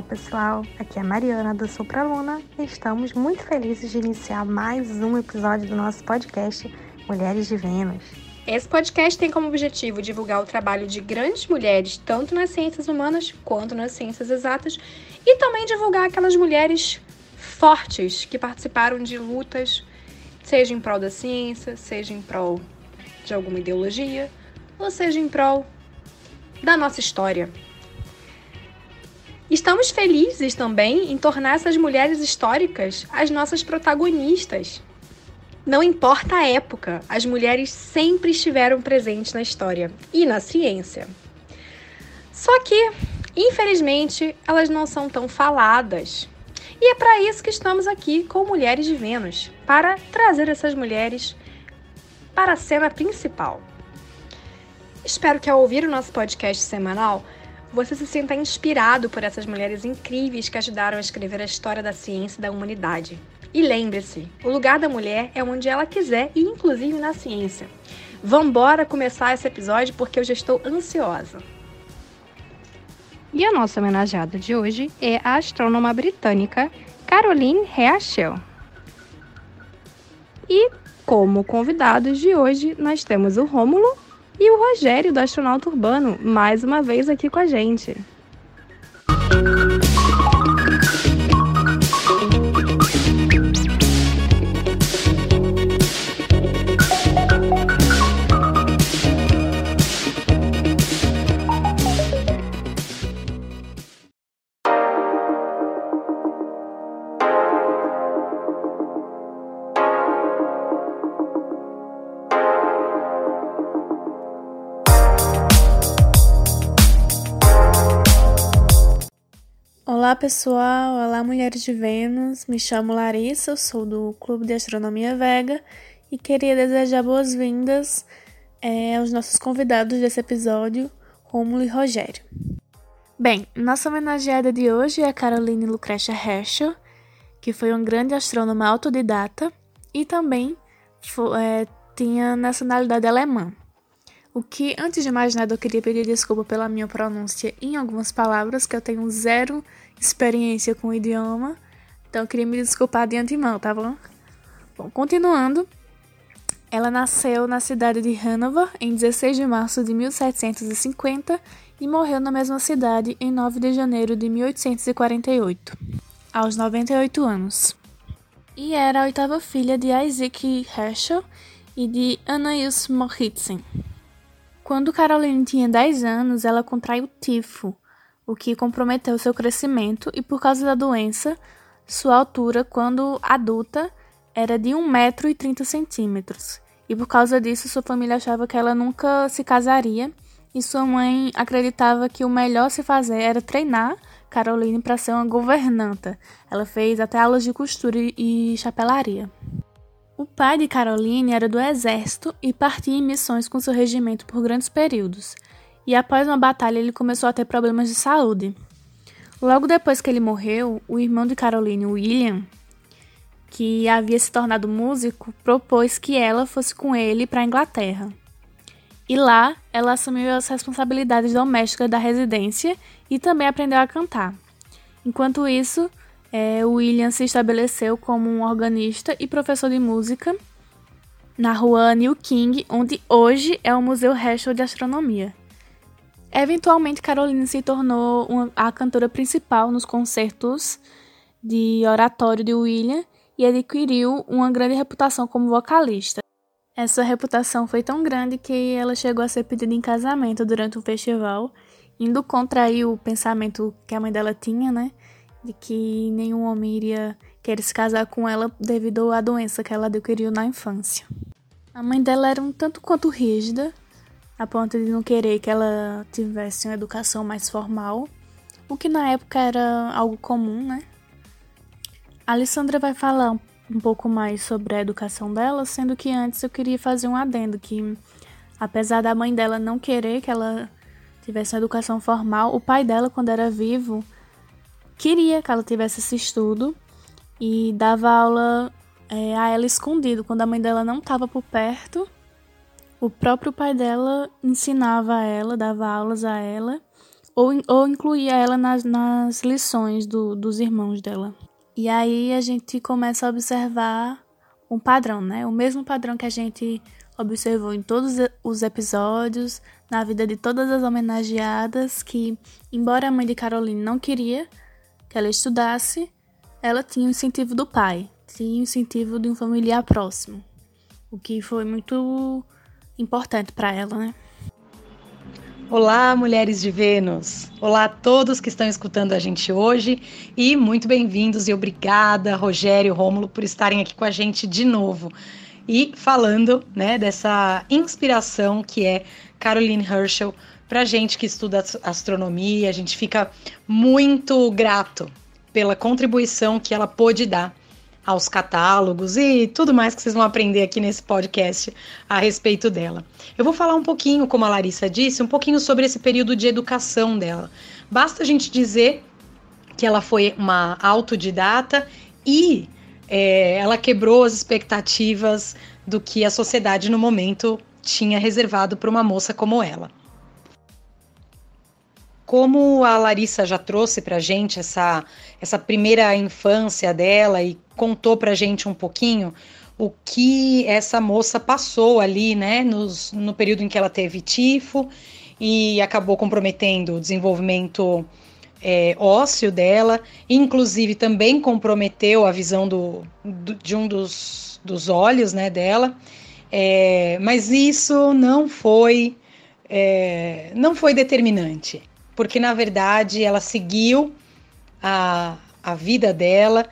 Olá pessoal, aqui é a Mariana do Supraluna e estamos muito felizes de iniciar mais um episódio do nosso podcast Mulheres de Vênus. Esse podcast tem como objetivo divulgar o trabalho de grandes mulheres, tanto nas ciências humanas quanto nas ciências exatas, e também divulgar aquelas mulheres fortes que participaram de lutas, seja em prol da ciência, seja em prol de alguma ideologia, ou seja em prol da nossa história. Estamos felizes também em tornar essas mulheres históricas as nossas protagonistas. Não importa a época, as mulheres sempre estiveram presentes na história e na ciência. Só que, infelizmente, elas não são tão faladas. E é para isso que estamos aqui com Mulheres de Vênus para trazer essas mulheres para a cena principal. Espero que ao ouvir o nosso podcast semanal você se sinta inspirado por essas mulheres incríveis que ajudaram a escrever a história da ciência e da humanidade. E lembre-se, o lugar da mulher é onde ela quiser e inclusive na ciência. Vambora começar esse episódio porque eu já estou ansiosa. E a nossa homenageada de hoje é a astrônoma britânica Caroline Herschel. E como convidados de hoje nós temos o Rômulo e o Rogério, do Astronauta Urbano, mais uma vez aqui com a gente. Olá pessoal, olá mulheres de Vênus, me chamo Larissa, sou do Clube de Astronomia Vega e queria desejar boas-vindas é, aos nossos convidados desse episódio, Rômulo e Rogério. Bem, nossa homenageada de hoje é a Caroline Lucretia Herschel, que foi uma grande astrônoma autodidata e também foi, é, tinha nacionalidade alemã. O que, antes de mais nada, eu queria pedir desculpa pela minha pronúncia em algumas palavras, que eu tenho zero experiência com o idioma. Então eu queria me desculpar de antemão, tá bom? Bom, continuando. Ela nasceu na cidade de Hanover em 16 de março de 1750 e morreu na mesma cidade em 9 de janeiro de 1848, aos 98 anos. E era a oitava filha de Isaac Herschel e de Annaeus Moritzen. Quando Caroline tinha 10 anos, ela contraiu tifo, o que comprometeu seu crescimento e, por causa da doença, sua altura, quando adulta, era de 1,30m. E por causa disso, sua família achava que ela nunca se casaria e sua mãe acreditava que o melhor a se fazer era treinar Caroline para ser uma governanta. Ela fez até aulas de costura e chapelaria. O pai de Caroline era do exército e partia em missões com seu regimento por grandes períodos e após uma batalha ele começou a ter problemas de saúde. Logo depois que ele morreu, o irmão de Caroline, William, que havia se tornado músico, propôs que ela fosse com ele para a Inglaterra. E lá, ela assumiu as responsabilidades domésticas da residência e também aprendeu a cantar. Enquanto isso, é, William se estabeleceu como um organista e professor de música na rua New King, onde hoje é o Museu Herschel de Astronomia. Eventualmente, Caroline se tornou uma, a cantora principal nos concertos de oratório de William e adquiriu uma grande reputação como vocalista. Essa reputação foi tão grande que ela chegou a ser pedida em casamento durante o festival, indo contra o pensamento que a mãe dela tinha, né? De que nenhum homem iria querer se casar com ela devido à doença que ela adquiriu na infância. A mãe dela era um tanto quanto rígida, a ponto de não querer que ela tivesse uma educação mais formal, o que na época era algo comum, né? A Alessandra vai falar um pouco mais sobre a educação dela, sendo que antes eu queria fazer um adendo que apesar da mãe dela não querer que ela tivesse uma educação formal, o pai dela quando era vivo queria que ela tivesse esse estudo e dava aula é, a ela escondido quando a mãe dela não estava por perto o próprio pai dela ensinava a ela, dava aulas a ela, ou, ou incluía ela nas, nas lições do, dos irmãos dela. E aí a gente começa a observar um padrão, né? O mesmo padrão que a gente observou em todos os episódios, na vida de todas as homenageadas, que, embora a mãe de Caroline não queria que ela estudasse, ela tinha o incentivo do pai, tinha o incentivo de um familiar próximo, o que foi muito importante para ela, né? Olá, mulheres de Vênus! Olá a todos que estão escutando a gente hoje e muito bem-vindos e obrigada, Rogério e Rômulo, por estarem aqui com a gente de novo e falando né, dessa inspiração que é Caroline Herschel. Para gente que estuda astronomia, a gente fica muito grato pela contribuição que ela pôde dar aos catálogos e tudo mais que vocês vão aprender aqui nesse podcast a respeito dela. Eu vou falar um pouquinho, como a Larissa disse, um pouquinho sobre esse período de educação dela. Basta a gente dizer que ela foi uma autodidata e é, ela quebrou as expectativas do que a sociedade no momento tinha reservado para uma moça como ela. Como a Larissa já trouxe para gente essa, essa primeira infância dela e contou para gente um pouquinho o que essa moça passou ali, né, nos, no período em que ela teve tifo e acabou comprometendo o desenvolvimento é, ósseo dela, inclusive também comprometeu a visão do, do de um dos, dos olhos, né, dela. É, mas isso não foi é, não foi determinante porque na verdade ela seguiu a, a vida dela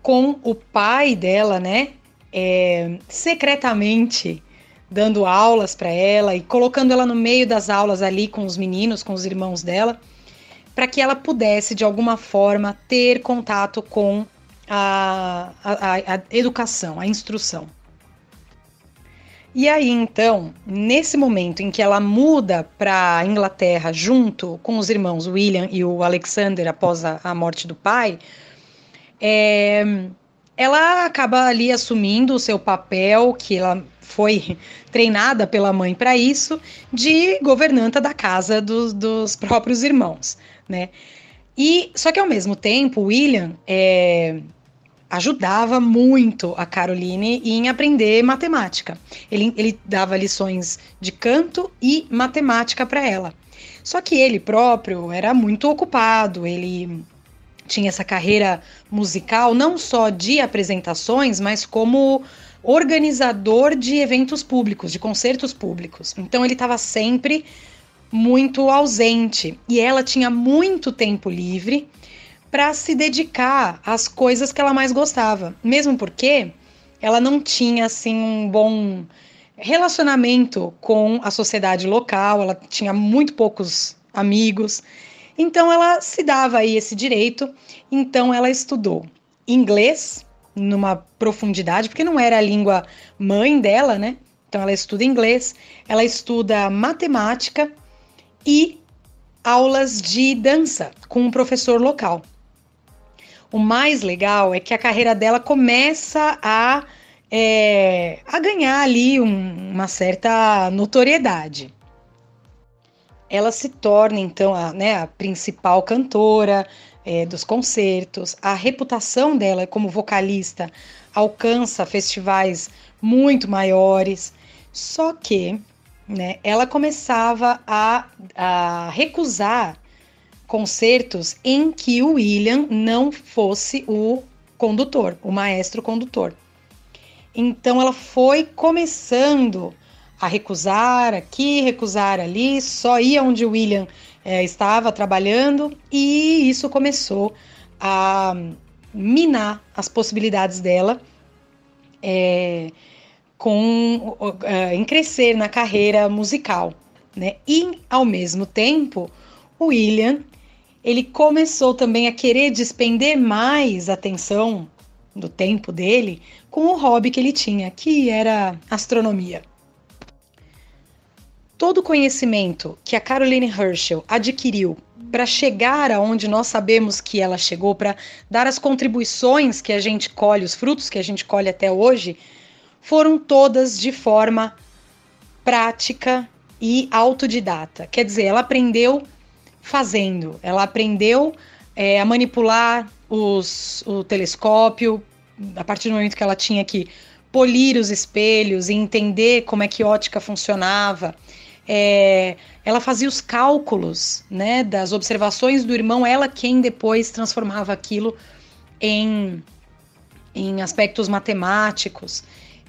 com o pai dela, né? É, secretamente dando aulas para ela e colocando ela no meio das aulas ali com os meninos, com os irmãos dela, para que ela pudesse de alguma forma ter contato com a, a, a educação, a instrução. E aí, então, nesse momento em que ela muda para Inglaterra junto com os irmãos William e o Alexander após a, a morte do pai, é, ela acaba ali assumindo o seu papel, que ela foi treinada pela mãe para isso, de governanta da casa do, dos próprios irmãos, né? E só que ao mesmo tempo, William é, ajudava muito a Caroline em aprender matemática. Ele, ele dava lições de canto e matemática para ela. Só que ele próprio era muito ocupado, ele tinha essa carreira musical não só de apresentações, mas como organizador de eventos públicos, de concertos públicos. Então ele estava sempre muito ausente e ela tinha muito tempo livre para se dedicar às coisas que ela mais gostava, mesmo porque ela não tinha assim um bom relacionamento com a sociedade local, ela tinha muito poucos amigos. Então ela se dava aí esse direito, então ela estudou inglês numa profundidade, porque não era a língua mãe dela, né? Então ela estuda inglês, ela estuda matemática e aulas de dança com um professor local. O mais legal é que a carreira dela começa a, é, a ganhar ali um, uma certa notoriedade. Ela se torna então a, né, a principal cantora é, dos concertos. A reputação dela como vocalista alcança festivais muito maiores. Só que né, ela começava a, a recusar concertos em que o William não fosse o condutor, o maestro condutor. Então ela foi começando a recusar aqui, recusar ali, só ia onde o William é, estava trabalhando e isso começou a minar as possibilidades dela é, com, é, em crescer na carreira musical. Né? E, ao mesmo tempo, o William ele começou também a querer despender mais atenção do tempo dele com o hobby que ele tinha, que era astronomia. Todo o conhecimento que a Caroline Herschel adquiriu para chegar aonde nós sabemos que ela chegou, para dar as contribuições que a gente colhe, os frutos que a gente colhe até hoje, foram todas de forma prática e autodidata. Quer dizer, ela aprendeu fazendo. Ela aprendeu é, a manipular os, o telescópio a partir do momento que ela tinha que polir os espelhos e entender como é que ótica funcionava. É, ela fazia os cálculos né, das observações do irmão, ela quem depois transformava aquilo em, em aspectos matemáticos.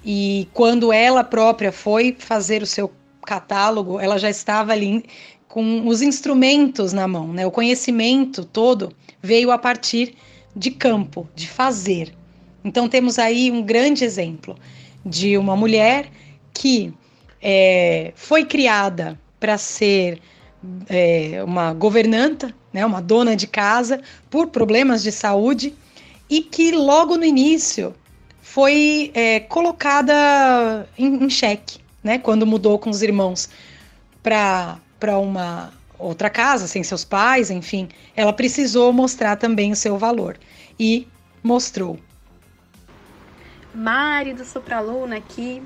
E quando ela própria foi fazer o seu catálogo, ela já estava ali com os instrumentos na mão, né? O conhecimento todo veio a partir de campo, de fazer. Então temos aí um grande exemplo de uma mulher que é, foi criada para ser é, uma governanta, né, uma dona de casa, por problemas de saúde, e que logo no início foi é, colocada em, em xeque, né, quando mudou com os irmãos para uma outra casa, sem seus pais, enfim, ela precisou mostrar também o seu valor e mostrou. Mari do Sopraluna aqui.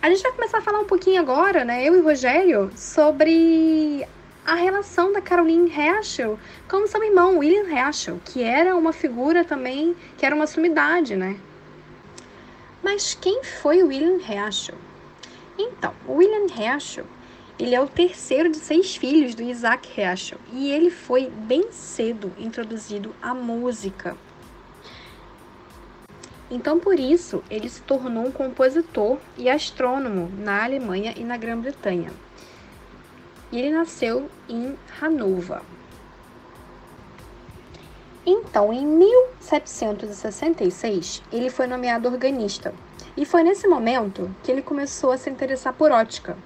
A gente vai começar a falar um pouquinho agora, né, eu e Rogério, sobre a relação da Caroline Herschel com seu irmão William Herschel, que era uma figura também, que era uma sumidade, né? Mas quem foi William Herschel? Então, William Herschel, ele é o terceiro de seis filhos do Isaac Herschel e ele foi bem cedo introduzido à música. Então, por isso, ele se tornou um compositor e astrônomo na Alemanha e na Grã-Bretanha. E ele nasceu em Hannover. Então, em 1766, ele foi nomeado organista. E foi nesse momento que ele começou a se interessar por ótica.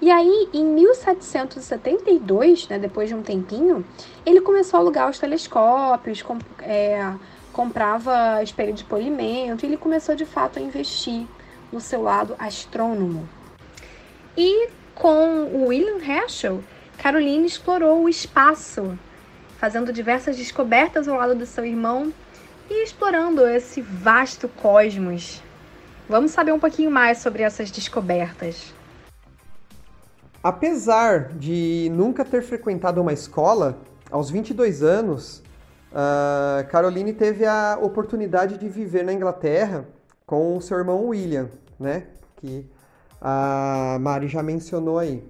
E aí, em 1772, né, depois de um tempinho, ele começou a alugar os telescópios, com, é, comprava espelho de polimento e ele começou de fato a investir no seu lado astrônomo. E com William Herschel, Caroline explorou o espaço, fazendo diversas descobertas ao lado do seu irmão e explorando esse vasto cosmos. Vamos saber um pouquinho mais sobre essas descobertas. Apesar de nunca ter frequentado uma escola, aos 22 anos, Caroline teve a oportunidade de viver na Inglaterra com seu irmão William, né? Que a Mari já mencionou aí.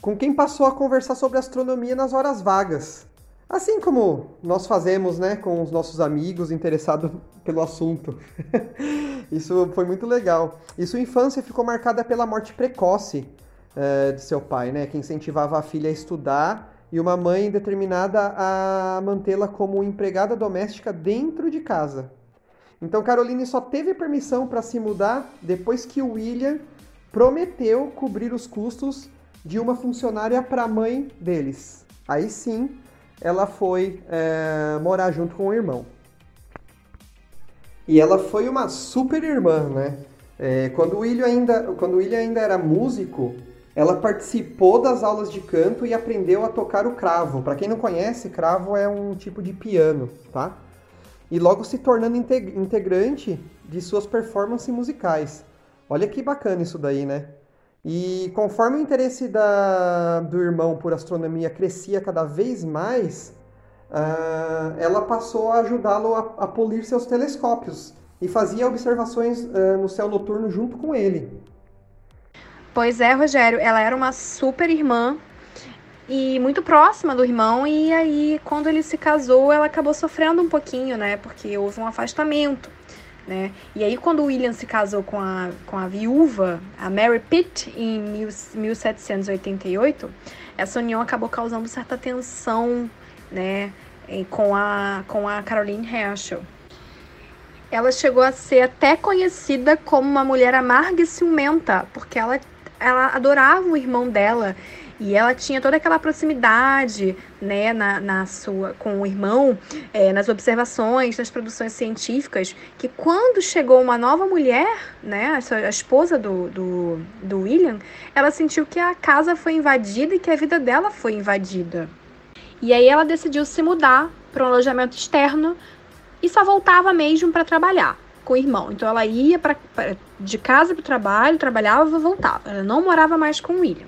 Com quem passou a conversar sobre astronomia nas horas vagas. Assim como nós fazemos, né, com os nossos amigos interessados pelo assunto. Isso foi muito legal. E sua infância ficou marcada pela morte precoce uh, de seu pai, né, que incentivava a filha a estudar e uma mãe determinada a mantê-la como empregada doméstica dentro de casa. Então Caroline só teve permissão para se mudar depois que William prometeu cobrir os custos de uma funcionária para a mãe deles. Aí sim, ela foi é, morar junto com o irmão. E ela foi uma super irmã, né? É, quando, o William ainda, quando o William ainda era músico, ela participou das aulas de canto e aprendeu a tocar o cravo. Para quem não conhece, cravo é um tipo de piano, tá? E logo se tornando integrante de suas performances musicais. Olha que bacana isso daí, né? E conforme o interesse da, do irmão por astronomia crescia cada vez mais, uh, ela passou a ajudá-lo a, a, polir seus telescópios e fazia observações uh, no céu noturno junto com ele. Pois é, Rogério, ela era uma super irmã e muito próxima do irmão, e aí, quando ele se casou, ela acabou sofrendo um pouquinho, né? Porque houve um afastamento, né? E aí, quando o William se casou com a, com a viúva, a Mary Pitt, em mil, 1788, essa união acabou causando certa tensão, né? Com a, com a Caroline Herschel. Ela chegou a ser até conhecida como uma mulher amarga e ciumenta, porque ela ela adorava o irmão dela e ela tinha toda aquela proximidade, né, na, na sua com o irmão, é, nas observações, nas produções científicas, que quando chegou uma nova mulher, né, a, a esposa do, do, do William, ela sentiu que a casa foi invadida e que a vida dela foi invadida. E aí ela decidiu se mudar para um alojamento externo e só voltava mesmo para trabalhar com o irmão. Então ela ia pra, pra de casa para o trabalho, trabalhava voltava. Ela não morava mais com o William.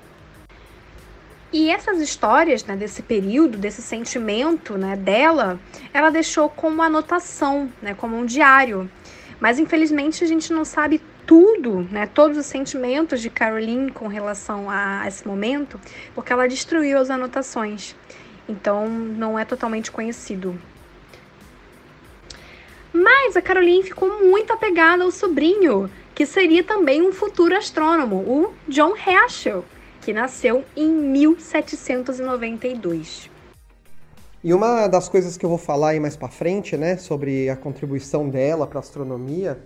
E essas histórias, né, desse período, desse sentimento, né, dela, ela deixou como anotação, né, como um diário. Mas infelizmente a gente não sabe tudo, né, todos os sentimentos de Caroline com relação a esse momento, porque ela destruiu as anotações. Então não é totalmente conhecido. Mas a Caroline ficou muito apegada ao sobrinho, que seria também um futuro astrônomo, o John Herschel que nasceu em 1792. E uma das coisas que eu vou falar aí mais para frente, né, sobre a contribuição dela para a astronomia,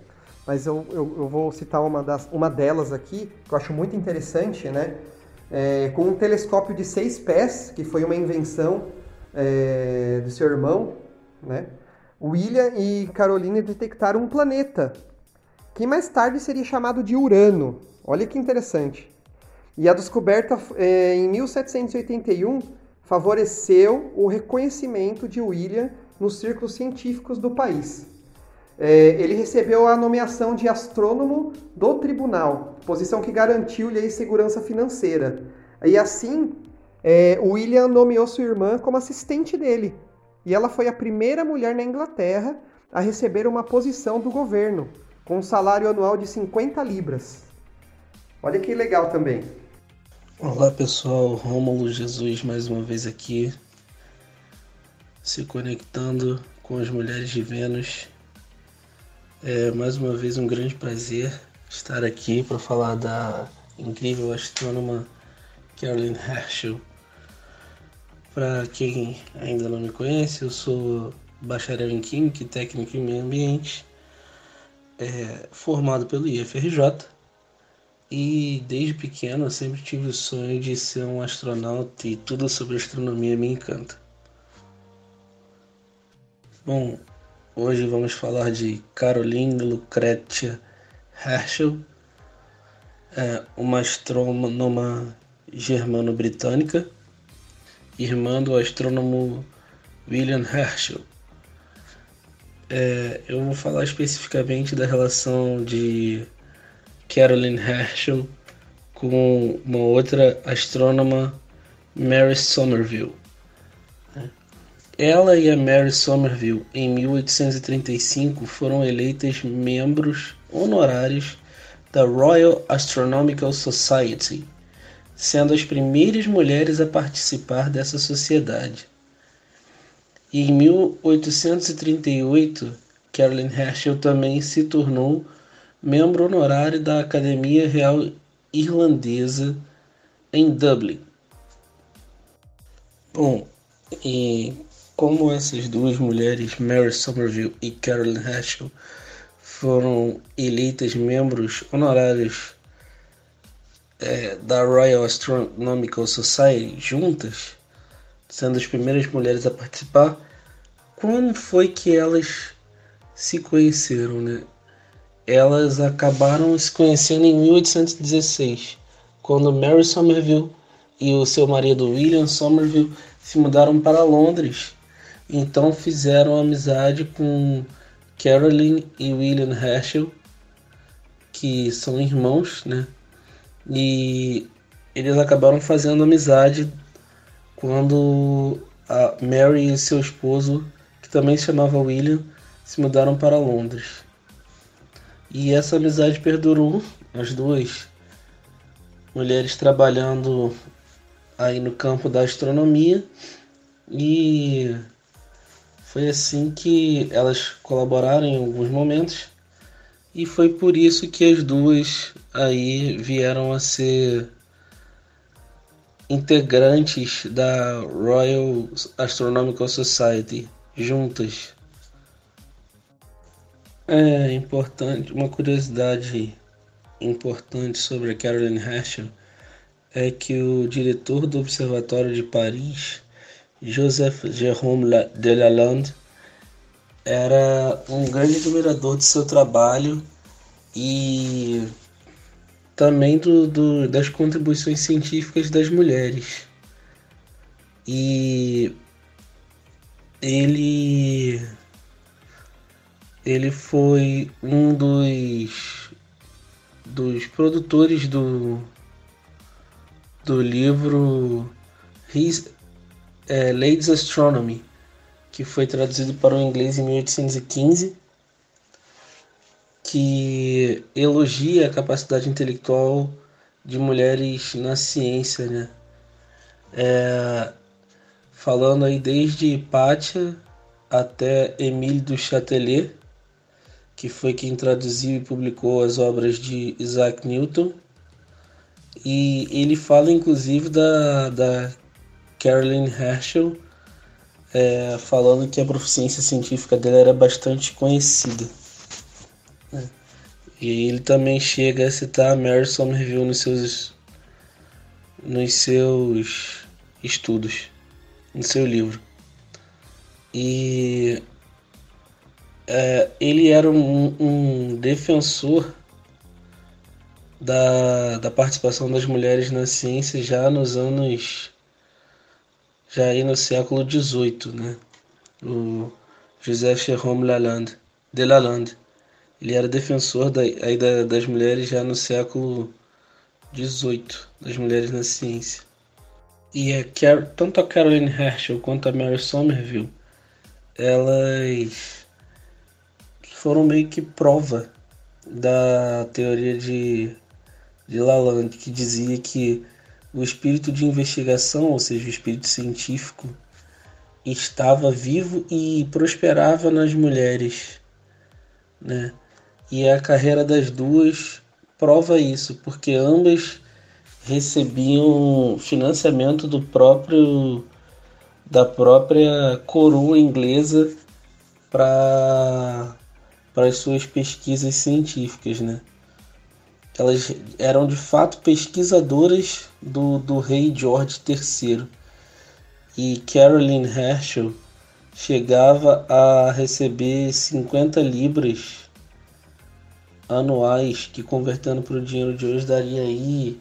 mas eu, eu, eu, vou citar uma, das, uma delas aqui, que eu acho muito interessante, né, é, com um telescópio de seis pés, que foi uma invenção é, do seu irmão, né, William e Caroline detectaram um planeta, que mais tarde seria chamado de Urano. Olha que interessante. E a descoberta é, em 1781 favoreceu o reconhecimento de William nos círculos científicos do país. É, ele recebeu a nomeação de astrônomo do tribunal, posição que garantiu-lhe segurança financeira. E assim, é, William nomeou sua irmã como assistente dele. E ela foi a primeira mulher na Inglaterra a receber uma posição do governo, com um salário anual de 50 libras. Olha que legal também. Olá pessoal, Rômulo Jesus mais uma vez aqui, se conectando com as mulheres de Vênus. É mais uma vez um grande prazer estar aqui para falar da incrível astrônoma Carolyn Herschel. Para quem ainda não me conhece, eu sou bacharel em Química e técnico em Meio Ambiente, é, formado pelo IFRJ e desde pequeno eu sempre tive o sonho de ser um astronauta e tudo sobre astronomia me encanta. Bom, hoje vamos falar de Caroline Lucretia Herschel, é uma astrônoma germano-britânica, irmã do astrônomo William Herschel. É, eu vou falar especificamente da relação de Caroline Herschel com uma outra astrônoma, Mary Somerville. Ela e a Mary Somerville, em 1835, foram eleitas membros honorários da Royal Astronomical Society, sendo as primeiras mulheres a participar dessa sociedade. E em 1838, Caroline Herschel também se tornou membro honorário da Academia Real Irlandesa em Dublin. Bom, e como essas duas mulheres, Mary Somerville e Carolyn Herschel, foram eleitas membros honorários é, da Royal Astronomical Society juntas, sendo as primeiras mulheres a participar, como foi que elas se conheceram, né? elas acabaram se conhecendo em 1816, quando Mary Somerville e o seu marido William Somerville se mudaram para Londres. Então fizeram amizade com Caroline e William Herschel, que são irmãos, né? E eles acabaram fazendo amizade quando a Mary e seu esposo, que também se chamava William, se mudaram para Londres. E essa amizade perdurou, as duas mulheres trabalhando aí no campo da astronomia e foi assim que elas colaboraram em alguns momentos e foi por isso que as duas aí vieram a ser integrantes da Royal Astronomical Society juntas. É importante, uma curiosidade importante sobre a Caroline Herschel é que o diretor do Observatório de Paris, Joseph Jérôme Delalande, era um grande admirador de seu trabalho e também do, do, das contribuições científicas das mulheres. E ele ele foi um dos dos produtores do do livro His, é, Ladies Astronomy, que foi traduzido para o inglês em 1815, que elogia a capacidade intelectual de mulheres na ciência, né? É, falando aí desde Hipátia até Emile du Châtelet, que foi quem traduziu e publicou as obras de Isaac Newton. E ele fala inclusive da, da Caroline Herschel, é, falando que a proficiência científica dela era bastante conhecida. É. E ele também chega a citar a Mary Somerville nos seus, nos seus estudos, no seu livro. E é, ele era um, um, defensor da, da participação das mulheres na ciência já nos anos já aí no século XVIII, né? O José Jérôme Lalande, de Lalande. Ele era defensor da, aí da, das mulheres já no século XVIII, das mulheres na ciência. E a tanto a Caroline Herschel quanto a Mary Somerville, elas foram meio que prova da teoria de, de Lalande, que dizia que o espírito de investigação, ou seja, o espírito científico, estava vivo e prosperava nas mulheres, né? E a carreira das duas prova isso, porque ambas recebiam financiamento do próprio da própria coroa inglesa para para as suas pesquisas científicas, né? Elas eram de fato pesquisadoras do, do rei George III. E Caroline Herschel chegava a receber 50 libras anuais, que convertendo para o dinheiro de hoje daria aí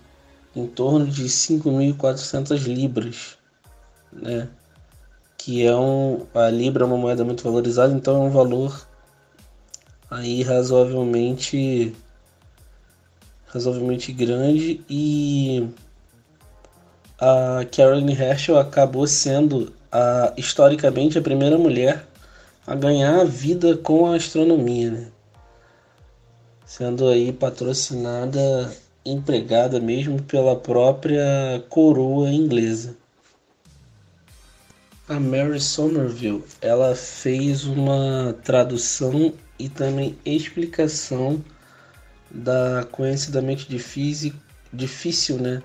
em torno de 5.400 libras, né? Que é um a libra é uma moeda muito valorizada, então é um valor aí razoavelmente razoavelmente grande e a Caroline Herschel acabou sendo a, historicamente a primeira mulher a ganhar a vida com a astronomia, né? sendo aí patrocinada, empregada mesmo pela própria coroa inglesa. A Mary Somerville, ela fez uma tradução e também explicação da conhecidamente difícil, difícil né?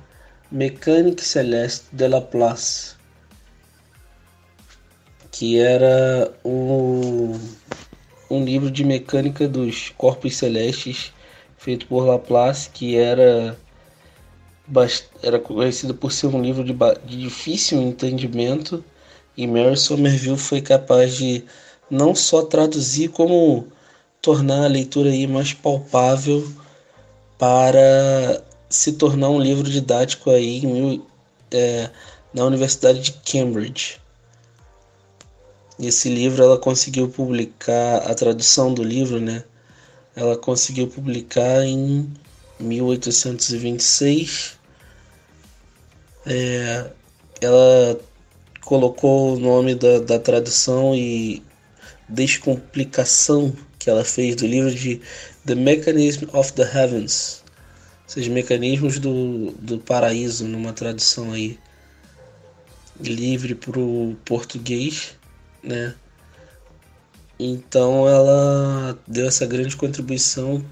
Mécanique Celeste de Laplace, que era um, um livro de mecânica dos corpos celestes feito por Laplace, que era era conhecido por ser um livro de, de difícil entendimento e Mary Somerville foi capaz de não só traduzir como tornar a leitura aí mais palpável para se tornar um livro didático aí é, na Universidade de Cambridge. Esse livro ela conseguiu publicar a tradução do livro, né? Ela conseguiu publicar em 1826. É, ela colocou o nome da, da tradução e descomplicação que ela fez do livro de The Mechanism of the Heavens, ou seja, mecanismos do, do paraíso, numa tradução aí livre para o português, né? Então ela deu essa grande contribuição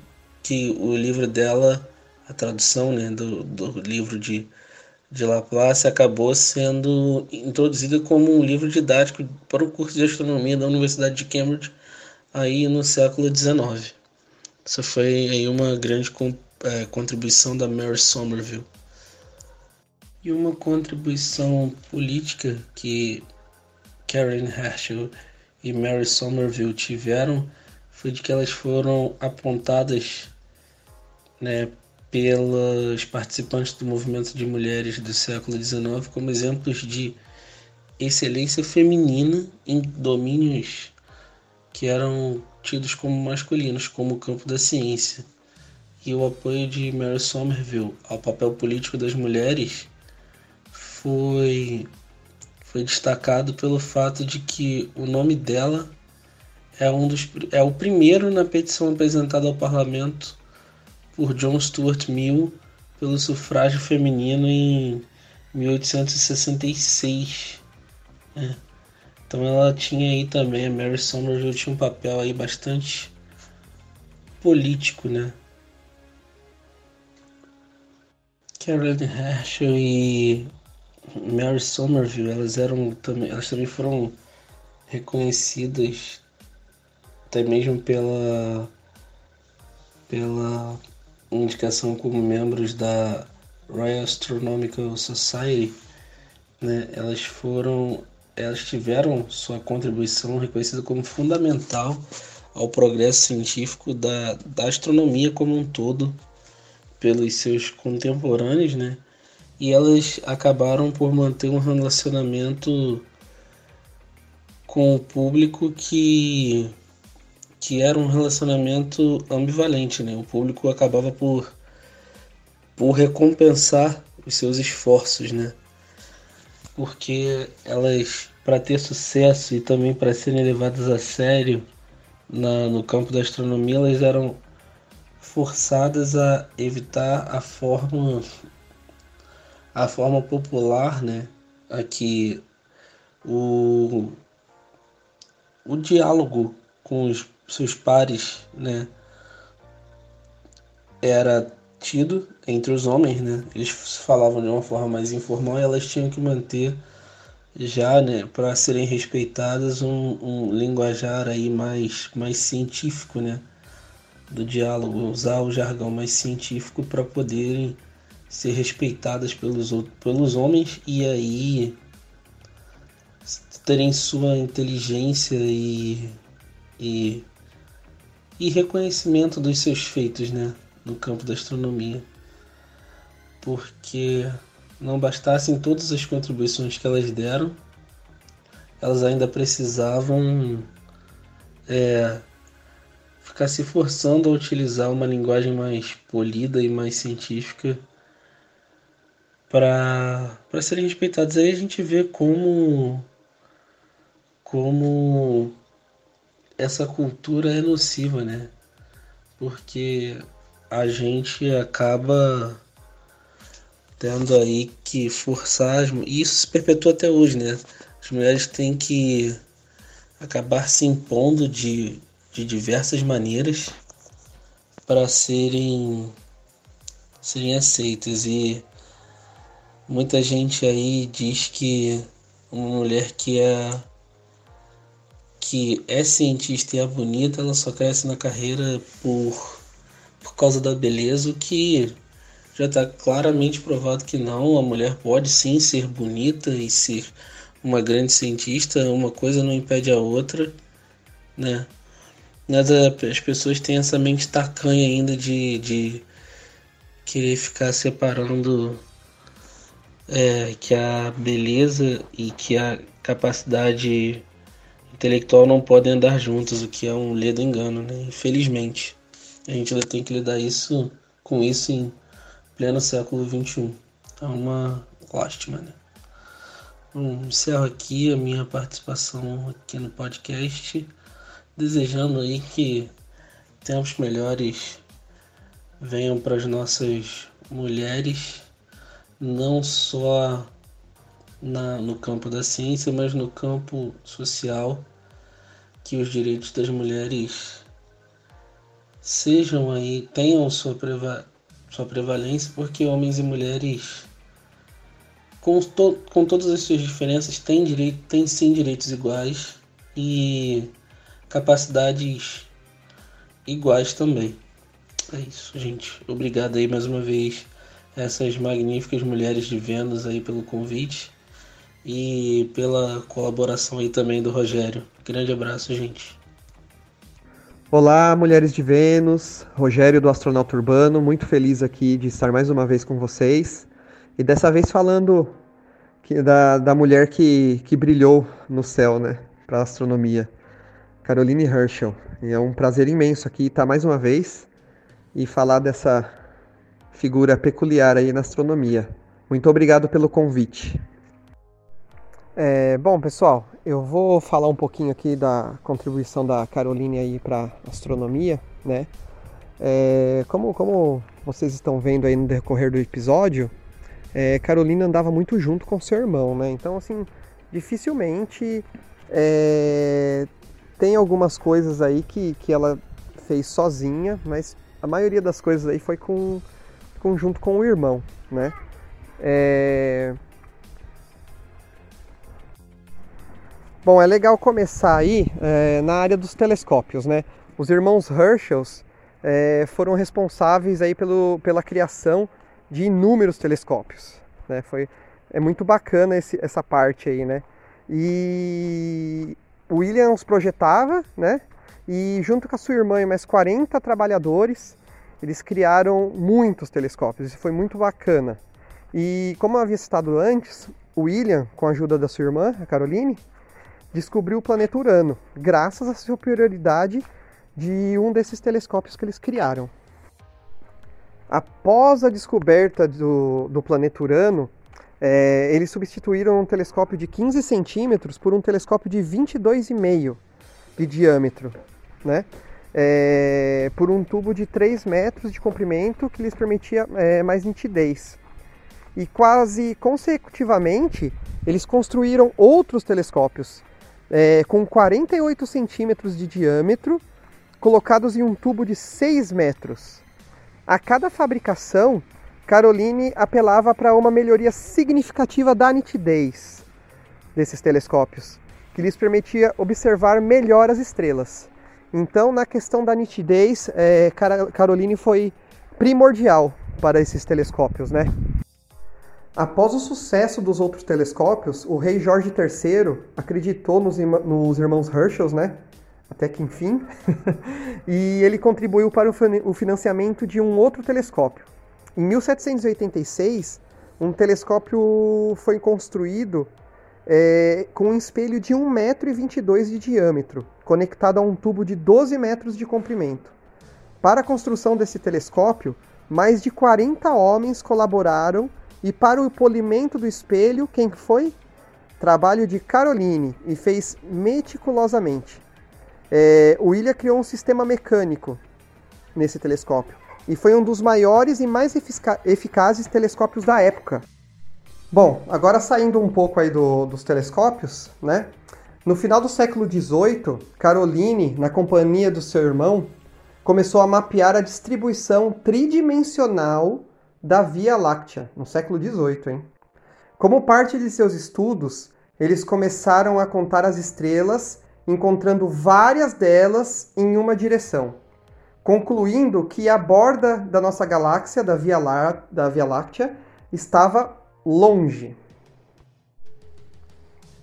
que o livro dela, a tradução né, do, do livro de, de Laplace, acabou sendo introduzida como um livro didático para o curso de astronomia da Universidade de Cambridge aí no século XIX. Essa foi aí uma grande é, contribuição da Mary Somerville. E uma contribuição política que Karen Herschel e Mary Somerville tiveram foi de que elas foram apontadas né, pelas participantes do movimento de mulheres do século XIX como exemplos de excelência feminina em domínios que eram tidos como masculinos, como o campo da ciência, e o apoio de Mary Somerville ao papel político das mulheres foi foi destacado pelo fato de que o nome dela é, um dos, é o primeiro na petição apresentada ao parlamento por John Stuart Mill pelo sufrágio feminino em 1866. É. Então ela tinha aí também, a Mary Somerville tinha um papel aí bastante político, né? Carolyn Herschel e Mary Somerville, elas eram também, elas também foram reconhecidas até mesmo pela pela indicação como membros da Royal Astronomical Society, né? Elas foram elas tiveram sua contribuição reconhecida como fundamental ao progresso científico da, da astronomia como um todo pelos seus contemporâneos, né? E elas acabaram por manter um relacionamento com o público que que era um relacionamento ambivalente, né? O público acabava por por recompensar os seus esforços, né? Porque elas para ter sucesso e também para serem levadas a sério na, no campo da astronomia, elas eram forçadas a evitar a forma a forma popular, né? Aqui o o diálogo com os seus pares, né? Era tido entre os homens, né? Eles falavam de uma forma mais informal e elas tinham que manter já, né, para serem respeitadas um, um linguajar aí mais mais científico, né? do diálogo, usar o jargão mais científico para poderem ser respeitadas pelos, pelos homens e aí terem sua inteligência e, e, e reconhecimento dos seus feitos né, no campo da astronomia. Porque não bastassem todas as contribuições que elas deram, elas ainda precisavam é, ficar se forçando a utilizar uma linguagem mais polida e mais científica para serem respeitados. Aí a gente vê como como essa cultura é nociva, né? Porque a gente acaba tendo aí que forçar, e isso se perpetua até hoje, né? As mulheres têm que acabar se impondo de de diversas maneiras para serem serem aceitas e muita gente aí diz que uma mulher que é que é cientista e é bonita, ela só cresce na carreira por por causa da beleza, o que já está claramente provado que não, a mulher pode sim ser bonita e ser uma grande cientista, uma coisa não impede a outra, né? Nada, as pessoas têm essa mente tacanha ainda de, de querer ficar separando é, que a beleza e que a capacidade intelectual não podem andar juntos, o que é um ledo engano, né? Infelizmente. A gente tem que lidar isso com isso em pleno século XXI. É uma lástima, né? Encerro aqui a minha participação aqui no podcast desejando aí que tempos melhores venham para as nossas mulheres, não só na, no campo da ciência, mas no campo social, que os direitos das mulheres sejam aí, tenham sua, preva, sua prevalência, porque homens e mulheres, com, to, com todas as suas diferenças, têm, direito, têm sim direitos iguais e capacidades iguais também. É isso, gente. Obrigado aí mais uma vez essas magníficas mulheres de Vênus aí pelo convite e pela colaboração aí também do Rogério. Grande abraço, gente. Olá, mulheres de Vênus, Rogério do Astronauta Urbano, muito feliz aqui de estar mais uma vez com vocês e dessa vez falando que, da, da mulher que, que brilhou no céu, né, para a astronomia. Caroline Herschel. E é um prazer imenso aqui estar mais uma vez e falar dessa figura peculiar aí na astronomia. Muito obrigado pelo convite. É, bom, pessoal, eu vou falar um pouquinho aqui da contribuição da Caroline aí para astronomia, né? É, como, como vocês estão vendo aí no decorrer do episódio, é, Carolina andava muito junto com seu irmão, né? Então, assim, dificilmente é, tem algumas coisas aí que, que ela fez sozinha, mas a maioria das coisas aí foi com, com junto com o irmão, né? É, Bom, é legal começar aí é, na área dos telescópios, né? Os irmãos Herschel é, foram responsáveis aí pelo, pela criação de inúmeros telescópios, né? Foi, é muito bacana esse, essa parte aí, né? E o William os projetava, né? E junto com a sua irmã e mais 40 trabalhadores, eles criaram muitos telescópios. Isso foi muito bacana. E como eu havia citado antes, o William, com a ajuda da sua irmã, a Caroline, descobriu o planeta Urano, graças à superioridade de um desses telescópios que eles criaram. Após a descoberta do, do planeta Urano, é, eles substituíram um telescópio de 15 centímetros por um telescópio de 22,5 de diâmetro, né? É, por um tubo de 3 metros de comprimento que lhes permitia é, mais nitidez. E quase consecutivamente, eles construíram outros telescópios é, com 48 centímetros de diâmetro, colocados em um tubo de 6 metros. A cada fabricação, Caroline apelava para uma melhoria significativa da nitidez desses telescópios, que lhes permitia observar melhor as estrelas. Então, na questão da nitidez, é, Caroline foi primordial para esses telescópios, né? Após o sucesso dos outros telescópios, o rei Jorge III acreditou nos, nos irmãos Herschel, né? Até que enfim, e ele contribuiu para o financiamento de um outro telescópio. Em 1786, um telescópio foi construído é, com um espelho de 1,22m de diâmetro, conectado a um tubo de 12 metros de comprimento. Para a construção desse telescópio, mais de 40 homens colaboraram e para o polimento do espelho, quem foi? Trabalho de Caroline e fez meticulosamente. É, o William criou um sistema mecânico nesse telescópio e foi um dos maiores e mais eficazes telescópios da época. Bom, agora saindo um pouco aí do, dos telescópios, né? No final do século XVIII, Caroline, na companhia do seu irmão, começou a mapear a distribuição tridimensional da Via Láctea, no século XVIII. Hein? Como parte de seus estudos, eles começaram a contar as estrelas, encontrando várias delas em uma direção, concluindo que a borda da nossa galáxia, da Via, Lá da Via Láctea, estava longe.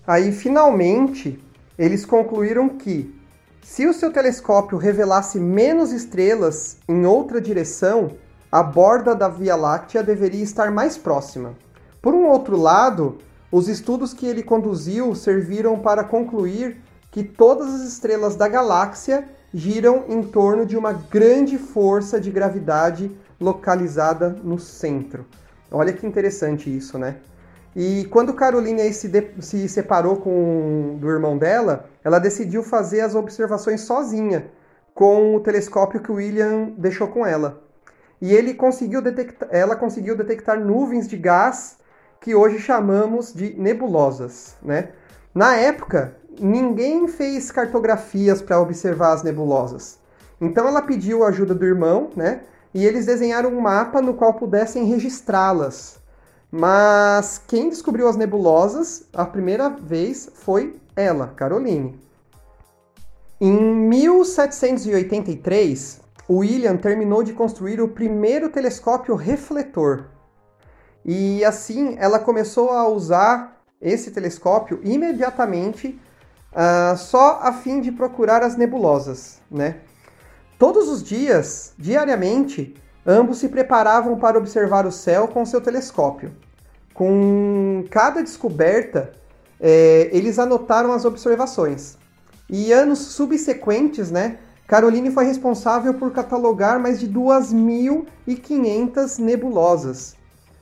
Aí, finalmente, eles concluíram que, se o seu telescópio revelasse menos estrelas em outra direção, a borda da Via Láctea deveria estar mais próxima. Por um outro lado, os estudos que ele conduziu serviram para concluir que todas as estrelas da galáxia giram em torno de uma grande força de gravidade localizada no centro. Olha que interessante isso, né? E quando Carolina se, se separou com, do irmão dela, ela decidiu fazer as observações sozinha, com o telescópio que William deixou com ela e ele conseguiu detectar, ela conseguiu detectar nuvens de gás que hoje chamamos de nebulosas, né? Na época, ninguém fez cartografias para observar as nebulosas. Então ela pediu a ajuda do irmão, né? E eles desenharam um mapa no qual pudessem registrá-las. Mas quem descobriu as nebulosas a primeira vez foi ela, Caroline. Em 1783, William terminou de construir o primeiro telescópio refletor. E assim ela começou a usar esse telescópio imediatamente uh, só a fim de procurar as nebulosas, né? Todos os dias, diariamente, ambos se preparavam para observar o céu com seu telescópio. Com cada descoberta, é, eles anotaram as observações. E anos subsequentes, né, Caroline foi responsável por catalogar mais de 2.500 nebulosas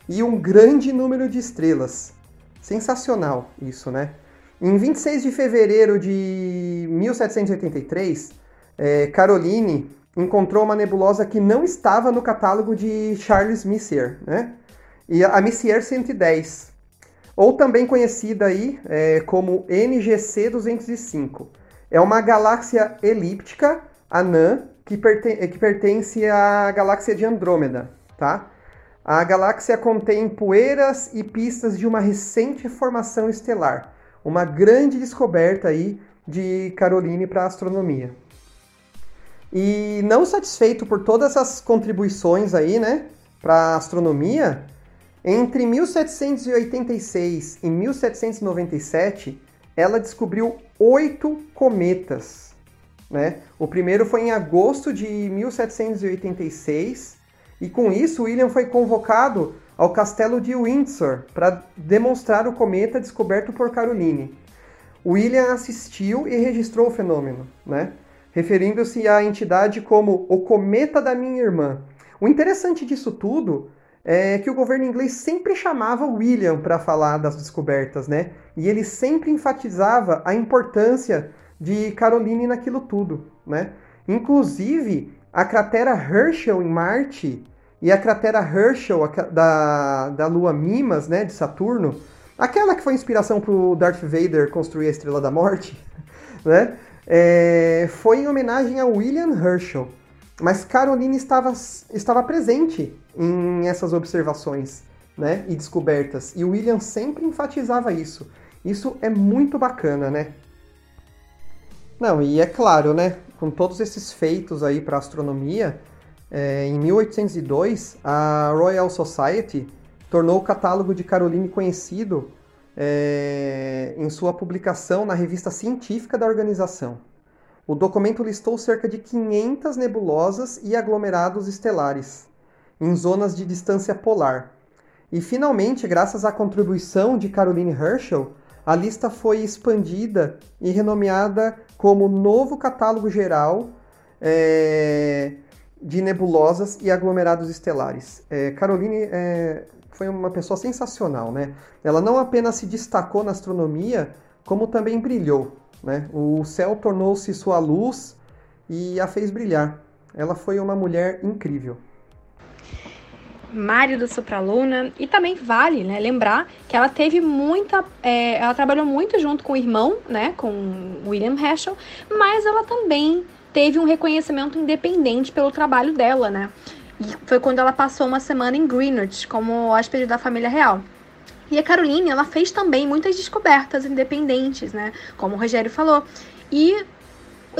e um grande número de estrelas. Sensacional isso, né? Em 26 de fevereiro de 1783, é, Caroline encontrou uma nebulosa que não estava no catálogo de Charles Messier, né? E a Messier 110, ou também conhecida aí é, como NGC 205. É uma galáxia elíptica anã que, perten que pertence à galáxia de Andrômeda, tá? A galáxia contém poeiras e pistas de uma recente formação estelar, uma grande descoberta aí de Caroline para a astronomia. E não satisfeito por todas as contribuições aí, né, para a astronomia, entre 1786 e 1797, ela descobriu oito cometas. Né? O primeiro foi em agosto de 1786, e com isso William foi convocado ao castelo de Windsor para demonstrar o cometa descoberto por Caroline. William assistiu e registrou o fenômeno, né? referindo-se à entidade como o cometa da minha irmã. O interessante disso tudo é que o governo inglês sempre chamava William para falar das descobertas, né? E ele sempre enfatizava a importância de Caroline naquilo tudo, né? Inclusive, a cratera Herschel em Marte e a cratera Herschel da, da lua Mimas, né, de Saturno, aquela que foi inspiração para o Darth Vader construir a Estrela da Morte, né? É, foi em homenagem a William Herschel. Mas Caroline estava, estava presente em essas observações né, e descobertas. E William sempre enfatizava isso. Isso é muito bacana, né? Não, e é claro, né? Com todos esses feitos aí para astronomia, é, em 1802 a Royal Society tornou o catálogo de Caroline conhecido é, em sua publicação na revista científica da organização. O documento listou cerca de 500 nebulosas e aglomerados estelares em zonas de distância polar. E finalmente, graças à contribuição de Caroline Herschel, a lista foi expandida e renomeada como Novo Catálogo Geral é, de Nebulosas e Aglomerados Estelares. É, Caroline é, foi uma pessoa sensacional, né? Ela não apenas se destacou na astronomia, como também brilhou. Né? O céu tornou-se sua luz e a fez brilhar. Ela foi uma mulher incrível. Mário do Supraluna e também vale né, lembrar que ela teve muita é, ela trabalhou muito junto com o irmão né com William Herschel mas ela também teve um reconhecimento independente pelo trabalho dela né e foi quando ela passou uma semana em Greenwich como hóspede da família real e a Caroline, ela fez também muitas descobertas independentes, né? Como o Rogério falou. E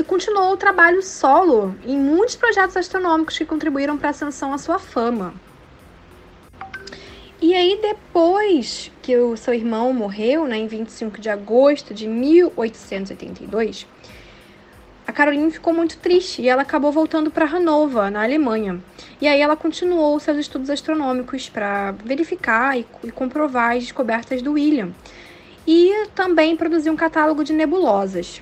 continuou o trabalho solo em muitos projetos astronômicos que contribuíram para a ascensão à sua fama. E aí, depois que o seu irmão morreu, né, em 25 de agosto de 1882, a Caroline ficou muito triste e ela acabou voltando para Hannover, na Alemanha. E aí ela continuou seus estudos astronômicos para verificar e, e, comprovar as descobertas do William. E também produzir um catálogo de nebulosas.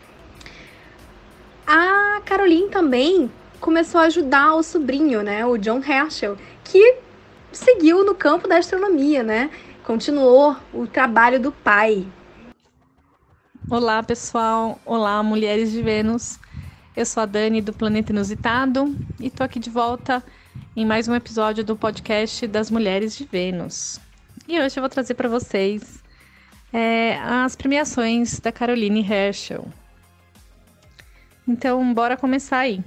A Caroline também começou a ajudar o sobrinho, né, o John Herschel, que seguiu no campo da astronomia, né? Continuou o trabalho do pai. Olá, pessoal. Olá, mulheres de Vênus. Eu sou a Dani do Planeta Inusitado e estou aqui de volta em mais um episódio do podcast das Mulheres de Vênus. E hoje eu vou trazer para vocês é, as premiações da Caroline Herschel. Então, bora começar aí.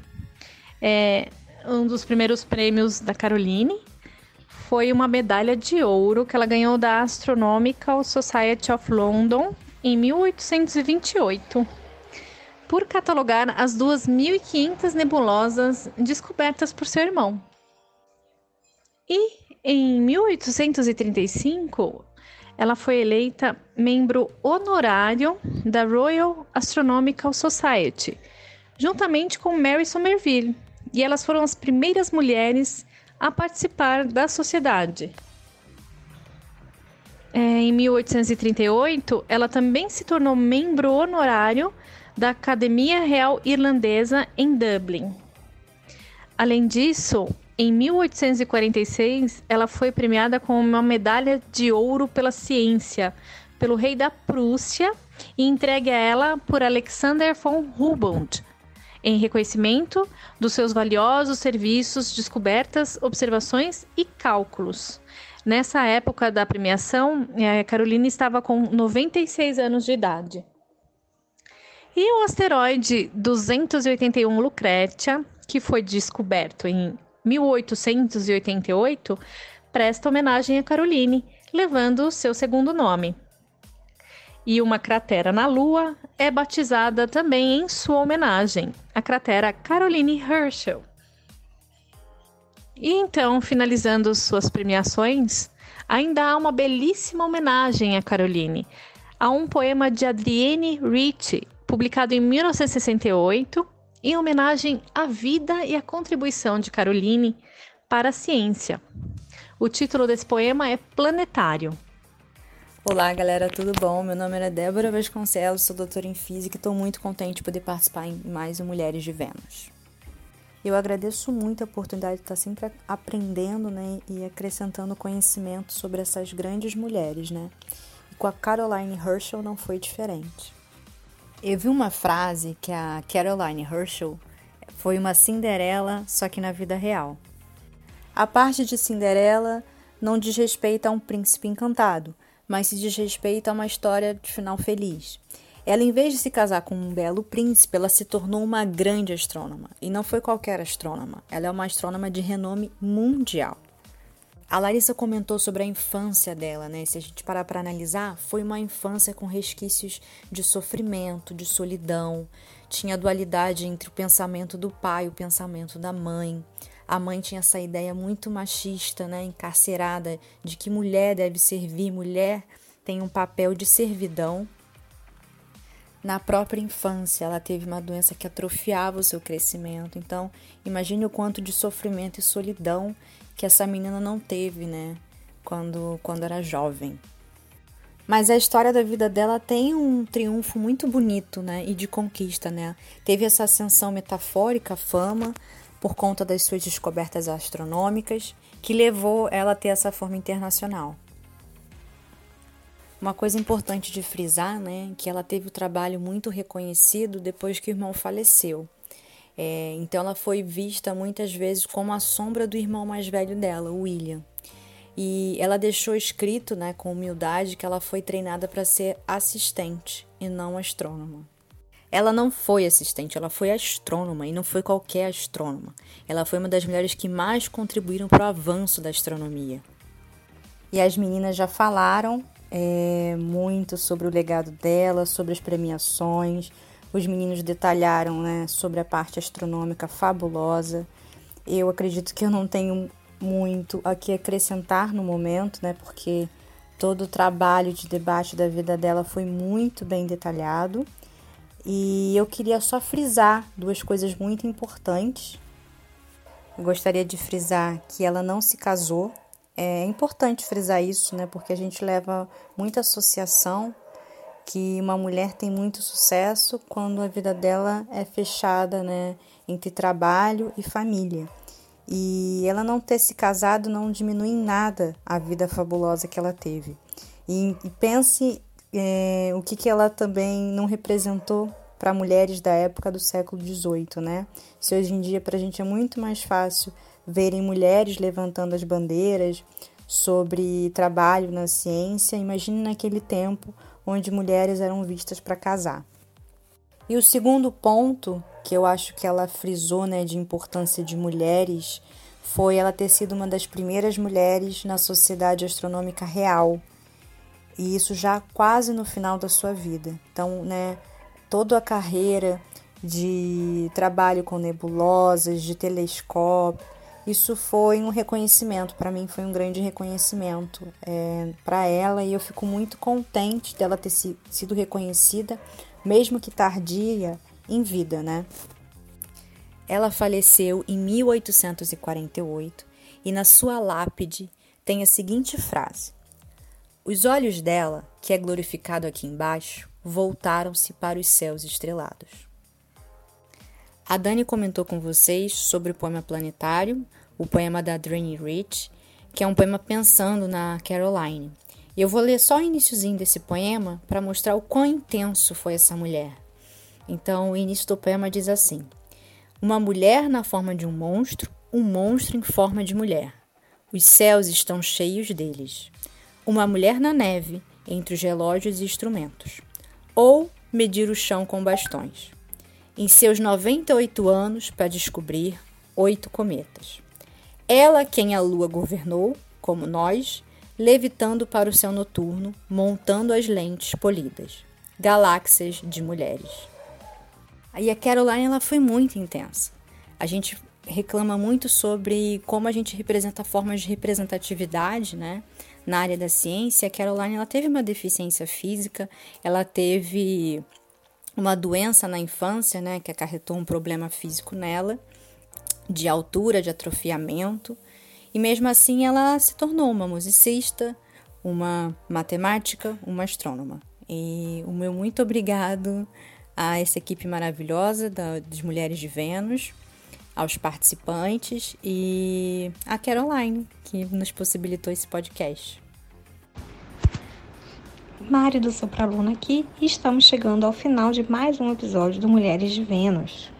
É, um dos primeiros prêmios da Caroline foi uma medalha de ouro que ela ganhou da Astronomical Society of London em 1828 por catalogar as 2.500 nebulosas descobertas por seu irmão. E em 1835, ela foi eleita membro honorário da Royal Astronomical Society, juntamente com Mary Somerville, e elas foram as primeiras mulheres a participar da sociedade. É, em 1838, ela também se tornou membro honorário da Academia Real Irlandesa em Dublin. Além disso, em 1846, ela foi premiada com uma medalha de ouro pela ciência pelo rei da Prússia e entregue a ela por Alexander von Humboldt, em reconhecimento dos seus valiosos serviços, descobertas, observações e cálculos. Nessa época da premiação, eh, Carolina estava com 96 anos de idade. E o asteroide 281 Lucretia, que foi descoberto em 1888, presta homenagem a Caroline, levando seu segundo nome. E uma cratera na Lua é batizada também em sua homenagem, a cratera Caroline Herschel. E então, finalizando suas premiações, ainda há uma belíssima homenagem a Caroline, a um poema de Adrienne Ricci, publicado em 1968, em homenagem à vida e à contribuição de Caroline para a ciência. O título desse poema é Planetário. Olá, galera, tudo bom? Meu nome é Débora Vasconcelos, sou doutora em Física e estou muito contente de poder participar em mais um Mulheres de Vênus. Eu agradeço muito a oportunidade de estar sempre aprendendo né, e acrescentando conhecimento sobre essas grandes mulheres, né? E com a Caroline Herschel não foi diferente. Eu vi uma frase que a Caroline Herschel foi uma Cinderela, só que na vida real. A parte de Cinderela não diz respeito a um príncipe encantado, mas se diz respeito a uma história de final feliz. Ela, em vez de se casar com um belo príncipe, ela se tornou uma grande astrônoma. E não foi qualquer astrônoma, ela é uma astrônoma de renome mundial. A Larissa comentou sobre a infância dela, né? Se a gente parar para analisar, foi uma infância com resquícios de sofrimento, de solidão. Tinha dualidade entre o pensamento do pai e o pensamento da mãe. A mãe tinha essa ideia muito machista, né, encarcerada, de que mulher deve servir, mulher tem um papel de servidão. Na própria infância, ela teve uma doença que atrofiava o seu crescimento. Então, imagine o quanto de sofrimento e solidão que essa menina não teve, né, quando, quando era jovem. Mas a história da vida dela tem um triunfo muito bonito, né, e de conquista, né? Teve essa ascensão metafórica, fama, por conta das suas descobertas astronômicas, que levou ela a ter essa forma internacional. Uma coisa importante de frisar, né, que ela teve o trabalho muito reconhecido depois que o irmão faleceu. É, então ela foi vista muitas vezes como a sombra do irmão mais velho dela, o William. E ela deixou escrito, né, com humildade, que ela foi treinada para ser assistente e não astrônoma. Ela não foi assistente, ela foi astrônoma e não foi qualquer astrônoma. Ela foi uma das mulheres que mais contribuíram para o avanço da astronomia. E as meninas já falaram é, muito sobre o legado dela, sobre as premiações. Os meninos detalharam né, sobre a parte astronômica fabulosa. Eu acredito que eu não tenho muito a acrescentar no momento, né, porque todo o trabalho de debate da vida dela foi muito bem detalhado. E eu queria só frisar duas coisas muito importantes. Eu gostaria de frisar que ela não se casou. É importante frisar isso, né? Porque a gente leva muita associação que uma mulher tem muito sucesso quando a vida dela é fechada, né, entre trabalho e família. E ela não ter se casado não diminui em nada a vida fabulosa que ela teve. E, e pense é, o que, que ela também não representou para mulheres da época do século XVIII, né? Se hoje em dia para a gente é muito mais fácil verem mulheres levantando as bandeiras sobre trabalho na ciência, imagine naquele tempo onde mulheres eram vistas para casar. E o segundo ponto que eu acho que ela frisou, né, de importância de mulheres, foi ela ter sido uma das primeiras mulheres na Sociedade Astronômica Real, e isso já quase no final da sua vida. Então, né, toda a carreira de trabalho com nebulosas, de telescópio, isso foi um reconhecimento, para mim foi um grande reconhecimento é, para ela e eu fico muito contente dela ter si, sido reconhecida, mesmo que tardia, em vida, né? Ela faleceu em 1848 e na sua lápide tem a seguinte frase: os olhos dela, que é glorificado aqui embaixo, voltaram-se para os céus estrelados. A Dani comentou com vocês sobre o poema Planetário, o poema da Dranny Rich, que é um poema pensando na Caroline. Eu vou ler só o iníciozinho desse poema para mostrar o quão intenso foi essa mulher. Então, o início do poema diz assim: Uma mulher na forma de um monstro, um monstro em forma de mulher. Os céus estão cheios deles. Uma mulher na neve, entre os relógios e instrumentos. Ou medir o chão com bastões. Em seus 98 anos, para descobrir oito cometas. Ela quem a lua governou, como nós, levitando para o céu noturno, montando as lentes polidas. Galáxias de mulheres. Aí a Caroline ela foi muito intensa. A gente reclama muito sobre como a gente representa formas de representatividade, né? Na área da ciência, a Caroline ela teve uma deficiência física, ela teve uma doença na infância, né, que acarretou um problema físico nela, de altura, de atrofiamento, e mesmo assim ela se tornou uma musicista, uma matemática, uma astrônoma. E o meu muito obrigado a essa equipe maravilhosa da, das Mulheres de Vênus, aos participantes e a Caroline, que nos possibilitou esse podcast. Mari do Sopraluna aqui e estamos chegando ao final de mais um episódio do Mulheres de Vênus.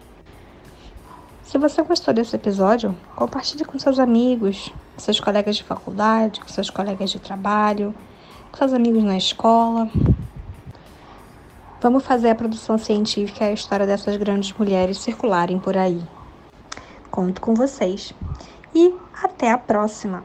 Se você gostou desse episódio, compartilhe com seus amigos, com seus colegas de faculdade, com seus colegas de trabalho, com seus amigos na escola. Vamos fazer a produção científica e a história dessas grandes mulheres circularem por aí. Conto com vocês. E até a próxima!